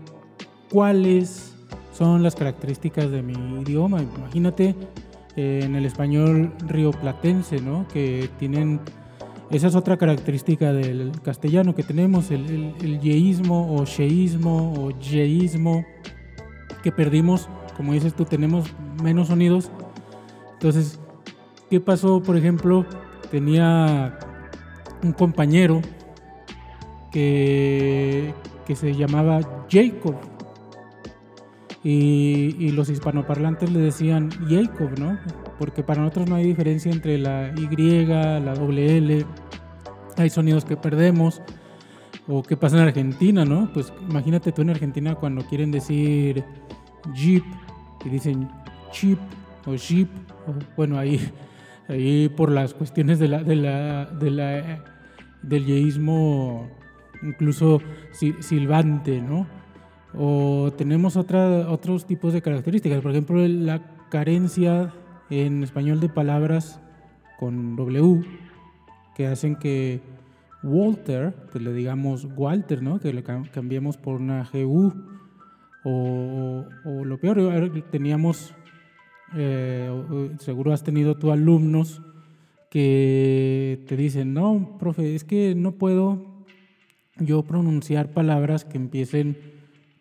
cuáles son las características de mi idioma. Imagínate eh, en el español rioplatense, ¿no? Que tienen, esa es otra característica del castellano que tenemos, el, el, yeísmo o sheísmo o yeísmo, que perdimos, como dices tú, tenemos menos sonidos. Entonces, ¿qué pasó, por ejemplo? Tenía un compañero que, que se llamaba Jacob. Y, los hispanoparlantes le decían Jacob, ¿no? Porque para nosotros no hay diferencia entre la Y, la doble L. Hay sonidos que perdemos. O qué pasa en Argentina, ¿no? Pues imagínate tú en Argentina cuando quieren decir Jeep y dicen chip o jeep. bueno, ahí, ahí por las cuestiones de la, de la, de la, del yeísmo incluso silbante, ¿no? O tenemos otra, otros tipos de características, por ejemplo, la carencia en español de palabras con W que hacen que Walter, pues le digamos Walter, ¿no? Que le cambiemos por una GU. O, o lo peor, teníamos, eh, seguro has tenido tú alumnos que te dicen, no, profe, es que no puedo yo pronunciar palabras que empiecen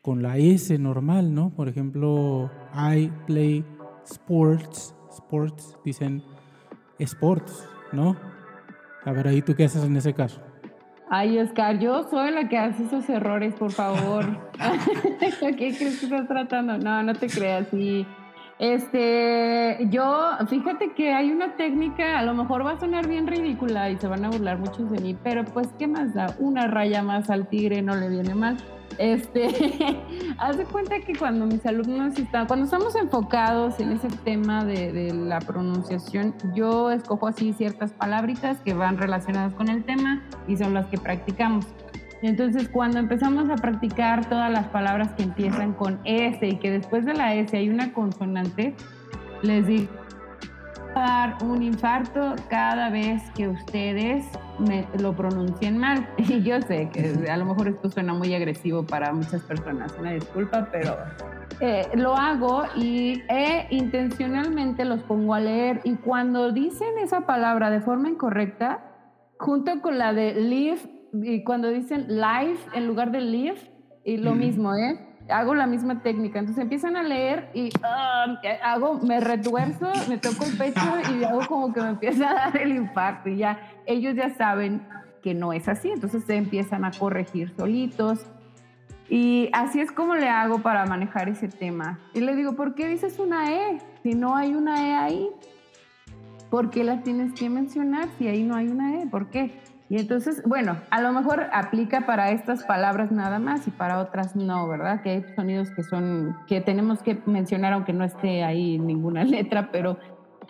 con la S normal, ¿no? Por ejemplo, I play sports, sports, dicen sports, ¿no? A ver, ahí tú qué haces en ese caso. Ay, Oscar, yo soy la que hace esos errores, por favor. [laughs] [laughs] ¿Qué crees que estás tratando? No, no te creas. Sí. Este, yo, fíjate que hay una técnica, a lo mejor va a sonar bien ridícula y se van a burlar muchos de mí, pero pues, ¿qué más da? Una raya más al tigre no le viene mal. Este, [laughs] haz de cuenta que cuando mis alumnos están, cuando estamos enfocados en ese tema de, de, la pronunciación, yo escojo así ciertas palabritas que van relacionadas con el tema y son las que practicamos. Entonces, cuando empezamos a practicar todas las palabras que empiezan con S y que después de la S hay una consonante, les digo dar un infarto cada vez que ustedes me lo pronuncien mal. [laughs] Y yo sé que a lo mejor esto suena muy agresivo para muchas personas, una disculpa, pero eh, lo hago y eh, intencionalmente los pongo a leer y cuando dicen esa palabra de forma incorrecta, junto con la de live, y cuando dicen live en lugar de live, y lo mismo, ¿eh? hago la misma técnica. Entonces empiezan a leer y um, hago, me retuerzo, me toco el pecho y hago como que me empieza a dar el infarto. Y ya ellos ya saben que no es así. Entonces se empiezan a corregir solitos. Y así es como le hago para manejar ese tema. Y le digo, ¿por qué dices una E? Si no hay una E ahí, ¿por qué la tienes que mencionar si ahí no hay una E? ¿Por qué? Y entonces, bueno, a lo mejor aplica para estas palabras nada más y para otras no, ¿verdad? Que hay sonidos que son, que tenemos que mencionar aunque no esté ahí ninguna [laughs] letra, pero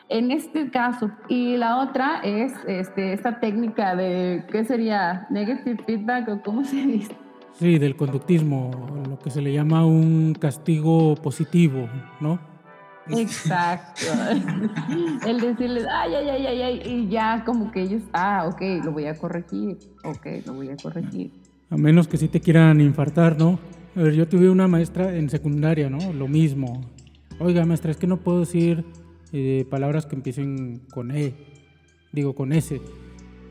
en este caso. Y la otra es este, esta técnica de, ¿qué sería? Negative feedback o cómo se dice. Sí, del conductismo, lo que se le llama un castigo positivo, ¿no? Exacto. [laughs] El decirles, ay, ay, ay, ay, ay, y ya como que ellos, ah, ok, lo voy a corregir, ok, lo voy a corregir. A menos que sí te quieran infartar, ¿no? A ver, yo tuve una maestra en secundaria, ¿no? Lo mismo. Oiga, maestra, es que no puedo decir eh, palabras que empiecen con E, digo con S.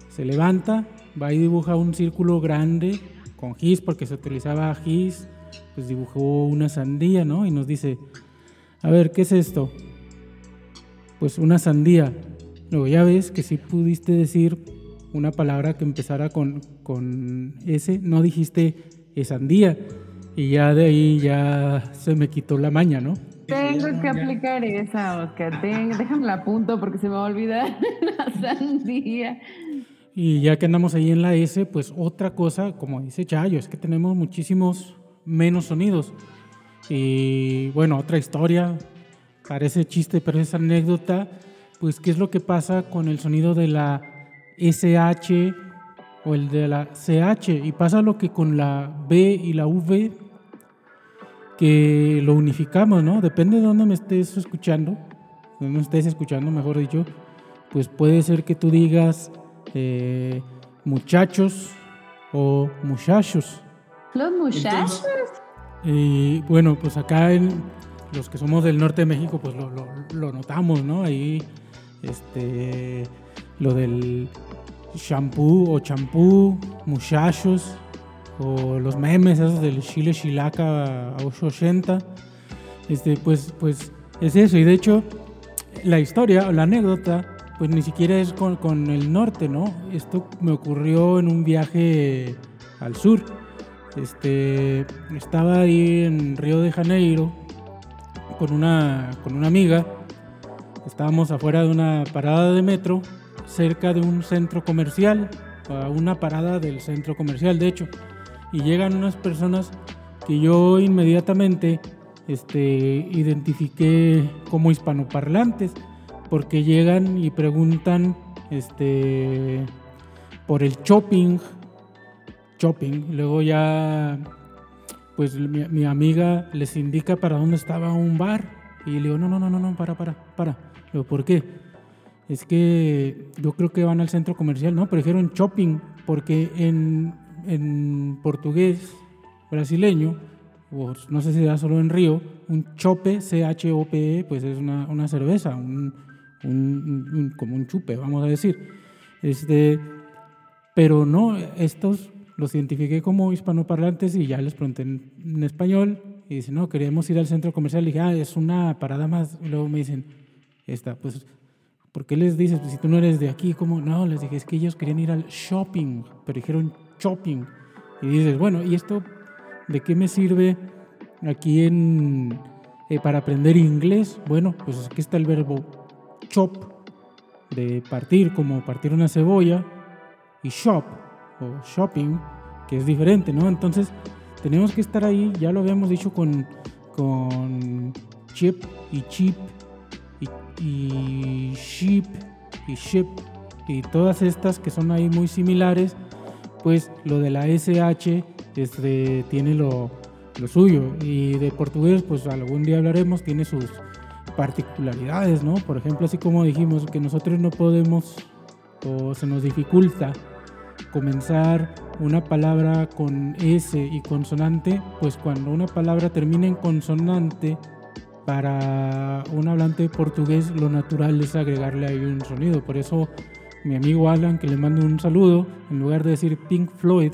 Se levanta, va y dibuja un círculo grande con gis, porque se utilizaba gis, pues dibujó una sandía, ¿no? Y nos dice, a ver, ¿qué es esto? Pues una sandía. Luego ya ves que si pudiste decir una palabra que empezara con, con S, no dijiste sandía. Y ya de ahí ya se me quitó la maña, ¿no? Tengo que aplicar esa, Oscar. déjame la punto porque se me va a olvidar [laughs] la sandía. Y ya que andamos ahí en la S, pues otra cosa, como dice Chayo, es que tenemos muchísimos menos sonidos. Y bueno, otra historia, parece chiste, pero es anécdota, pues qué es lo que pasa con el sonido de la SH o el de la CH. Y pasa lo que con la B y la V, que lo unificamos, ¿no? Depende de dónde me estés escuchando, donde me estés escuchando, mejor dicho, pues puede ser que tú digas eh, muchachos o muchachos. Los muchachos. Y bueno, pues acá en los que somos del norte de México, pues lo, notamos, ¿no? Ahí, este, lo del shampoo o champú, muchachos, o los memes esos del Chile Chilaca a 880. Este, pues, pues es eso. Y de hecho, la historia o la anécdota, pues ni siquiera es con el norte, ¿no? Esto me ocurrió en un viaje al sur este, estaba ahí en Río de Janeiro con una, con una amiga. Estábamos afuera de una parada de metro, cerca de un centro comercial, una parada del centro comercial, de hecho. y llegan unas personas que yo inmediatamente este, identifiqué como hispanoparlantes, porque llegan y preguntan este, por el shopping, shopping, luego ya pues mi, mi, amiga les indica para dónde estaba un bar y le digo, no, no, no, no, no, para, para, para. Le digo, ¿por qué? Es que yo creo que van al centro comercial, no, pero dijeron shopping, porque en, en portugués brasileño, o no sé si era solo en Río, un chope, C-H-O-P-E, pues es una, una cerveza, un, un, un, como un chupe, vamos a decir. Este, pero no, estos los identifiqué como hispanoparlantes y ya les pregunté en, español y dicen, no, queremos ir al centro comercial. Y dije, ah, es una parada más. Y luego me dicen, esta, pues, ¿por qué les dices? Pues si tú no eres de aquí, ¿cómo? No, les dije, es que ellos querían ir al shopping, pero dijeron shopping. Y dices, bueno, ¿y esto de qué me sirve aquí en, eh, para aprender inglés? Bueno, pues aquí está el verbo chop, de partir, como partir una cebolla, y shop, o shopping, que es diferente, ¿no? Entonces, tenemos que estar ahí, ya lo habíamos dicho con, con chip y chip y, y ship y ship y todas estas que son ahí muy similares, pues lo de la SH este, tiene lo, lo suyo y de portugués pues algún día hablaremos, tiene sus particularidades, ¿no? Por ejemplo, así como dijimos que nosotros no podemos o se nos dificulta comenzar una palabra con S y consonante, pues cuando una palabra termina en consonante, para un hablante portugués lo natural es agregarle ahí un sonido. Por eso mi amigo Alan, que le mando un saludo, en lugar de decir Pink Floyd,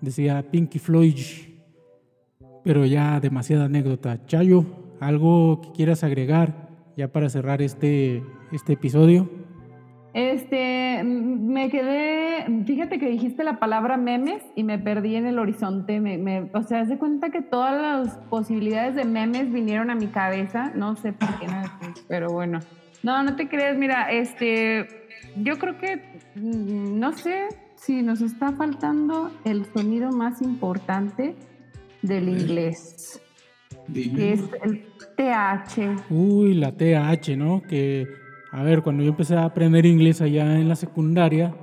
decía Pinky Floyd. Pero ya demasiada anécdota. Chayo, ¿algo que quieras agregar ya para cerrar este, este episodio? Este, me quedé, fíjate que dijiste la palabra memes y me perdí en el horizonte. Me, me, o sea, se cuenta que todas las posibilidades de memes vinieron a mi cabeza. No sé por qué, pero bueno. No, no te creas, mira, este, yo creo que, no sé si nos está faltando el sonido más importante del inglés, que es el TH. Uy, la TH, ¿no? Que a ver, cuando yo empecé a aprender inglés allá en la secundaria,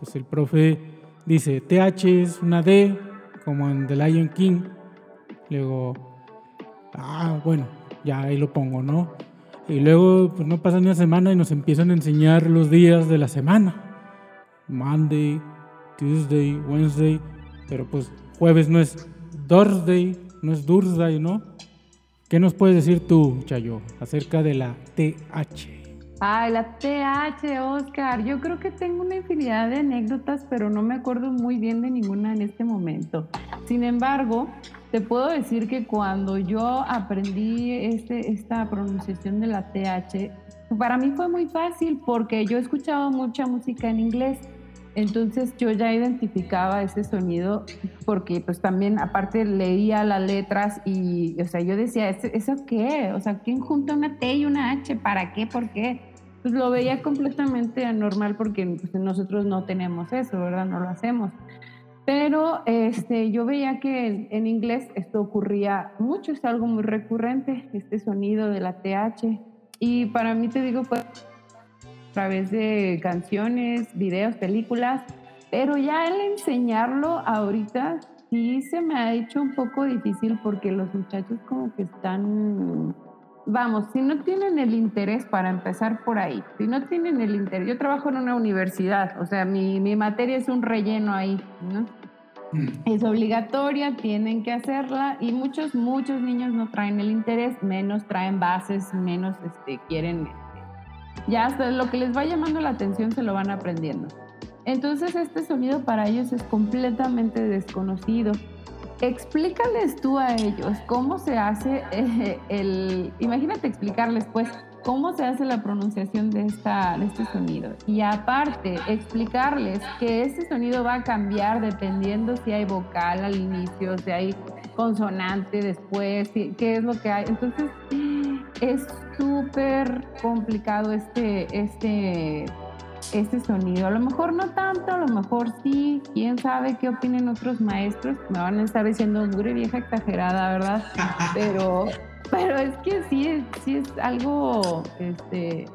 pues el profe dice, TH es una D, como en The Lion King. Luego, ah, bueno, ya ahí lo pongo, ¿no? Y luego, pues no pasa ni una semana y nos empiezan a enseñar los días de la semana. Monday, Tuesday, Wednesday, pero pues jueves no es Thursday, no es Thursday, ¿no? ¿Qué nos puedes decir tú, Chayo, acerca de la TH? Ay, la TH, Oscar. Yo creo que tengo una infinidad de anécdotas, pero no me acuerdo muy bien de ninguna en este momento. Sin embargo, te puedo decir que cuando yo aprendí este, esta pronunciación de la TH, para mí fue muy fácil porque yo he escuchado mucha música en inglés. Entonces yo ya identificaba ese sonido porque pues también aparte leía las letras y, o sea, yo decía, ¿eso qué? O sea, ¿quién junta una T y una H? ¿Para qué? ¿Por qué? Pues lo veía completamente anormal porque pues, nosotros no tenemos eso, ¿verdad? No lo hacemos. Pero este, yo veía que en, inglés esto ocurría mucho, es algo muy recurrente, este sonido de la TH. Y para mí, te digo, pues a través de canciones, videos, películas, pero ya el enseñarlo ahorita sí se me ha hecho un poco difícil porque los muchachos como que están vamos, si no tienen el interés para empezar por ahí, si no tienen el interés, yo trabajo en una universidad, o sea, mi, mi materia es un relleno ahí, ¿no? Mm. Es obligatoria, tienen que hacerla y muchos, muchos niños no traen el interés, menos traen bases, menos este, quieren, ya hasta lo que les va llamando la atención se lo van aprendiendo. Entonces este sonido para ellos es completamente desconocido explícales tú a ellos cómo se hace eh, el, imagínate explicarles pues cómo se hace la pronunciación de, esta, de este sonido. Y aparte, explicarles que este sonido va a cambiar dependiendo si hay vocal al inicio, si hay consonante después, qué es lo que hay. Entonces, es súper complicado este, este ese sonido. A lo mejor no tanto, a lo mejor sí, quién sabe qué opinen otros maestros. Me van a estar diciendo, mugre vieja exagerada, ¿verdad? [laughs] Pero, pero es que sí, sí es algo, este,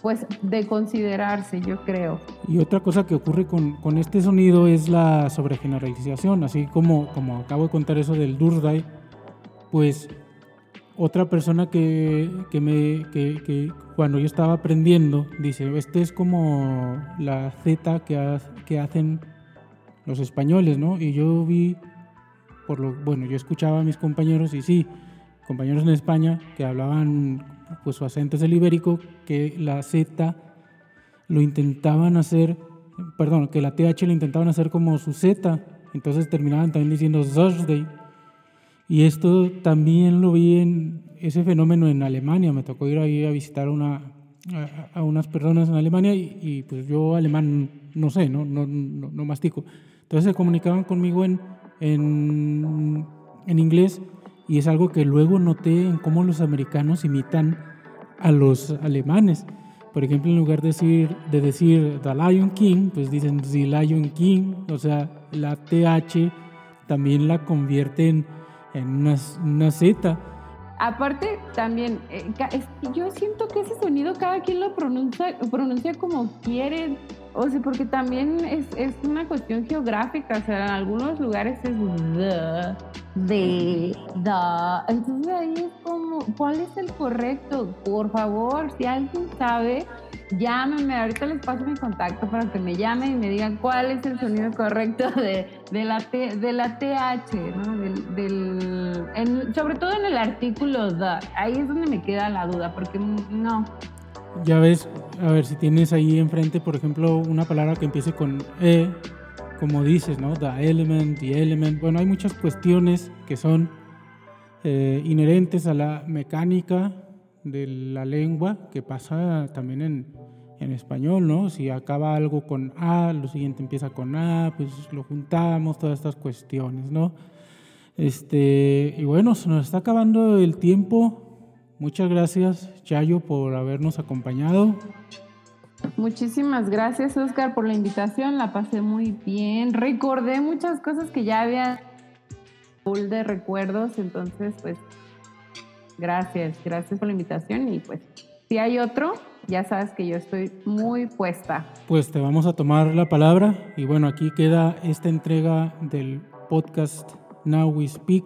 pues, de considerarse, yo creo. Y otra cosa que ocurre con, con este sonido es la sobregeneralización, así como, como acabo de contar eso del Durday, pues otra persona que, que me, que, que, cuando yo estaba aprendiendo dice, este es como la Z que, que hacen los españoles, ¿no? Y yo vi, por lo, bueno, yo escuchaba a mis compañeros y sí, compañeros en España que hablaban pues su acento es el ibérico, que la Z lo intentaban hacer, perdón, que la TH lo intentaban hacer como su Z, entonces terminaban también diciendo Thursday y esto también lo vi en ese fenómeno en Alemania. Me tocó ir a visitar una, a, unas personas en Alemania y, pues yo alemán no sé, ¿no? No, no, mastico. Entonces se comunicaban conmigo en, en, en, inglés y es algo que luego noté en cómo los americanos imitan a los alemanes. Por ejemplo, en lugar de decir, de decir The Lion King, pues dicen The Lion King, o sea, la TH también la convierten en una, Z. Aparte, también, eh, yo siento que ese sonido cada quien lo pronuncia, pronuncia como quiere, o sea, porque también es, es una cuestión geográfica, o sea, en algunos lugares es the, de, da, entonces ahí es como, ¿cuál es el correcto? Por favor, si alguien sabe, llámenme, ahorita les paso mi contacto para que me llamen y me digan cuál es el sonido correcto de, de la, de la TH, ¿no? Del, sobre todo en el artículo da, ahí es donde me queda la duda, porque no. Ya ves, a ver, si tienes ahí enfrente, por ejemplo, una palabra que empiece con E, como dices, ¿no? The element, the element, bueno, hay muchas cuestiones que son eh, inherentes a la mecánica de la lengua que pasa también en, en español, ¿no? Si acaba algo con A, lo siguiente empieza con A, pues lo juntamos, todas estas cuestiones, ¿no? Este, y bueno, se nos está acabando el tiempo. Muchas gracias, Chayo, por habernos acompañado. Muchísimas gracias, Oscar, por la invitación. La pasé muy bien. Recordé muchas cosas que ya había full de recuerdos, entonces, pues, gracias, gracias por la invitación y pues, si hay otro, ya sabes que yo estoy muy puesta. Pues te vamos a tomar la palabra y bueno, aquí queda esta entrega del podcast Now We Speak,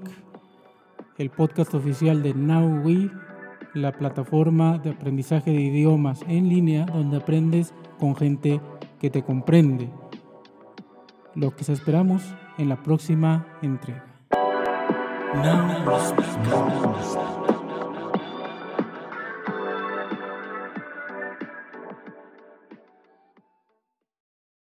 el podcast oficial de Now We, la plataforma de aprendizaje de idiomas en línea donde aprendes con gente que te comprende. Lo que esperamos en la próxima entrega.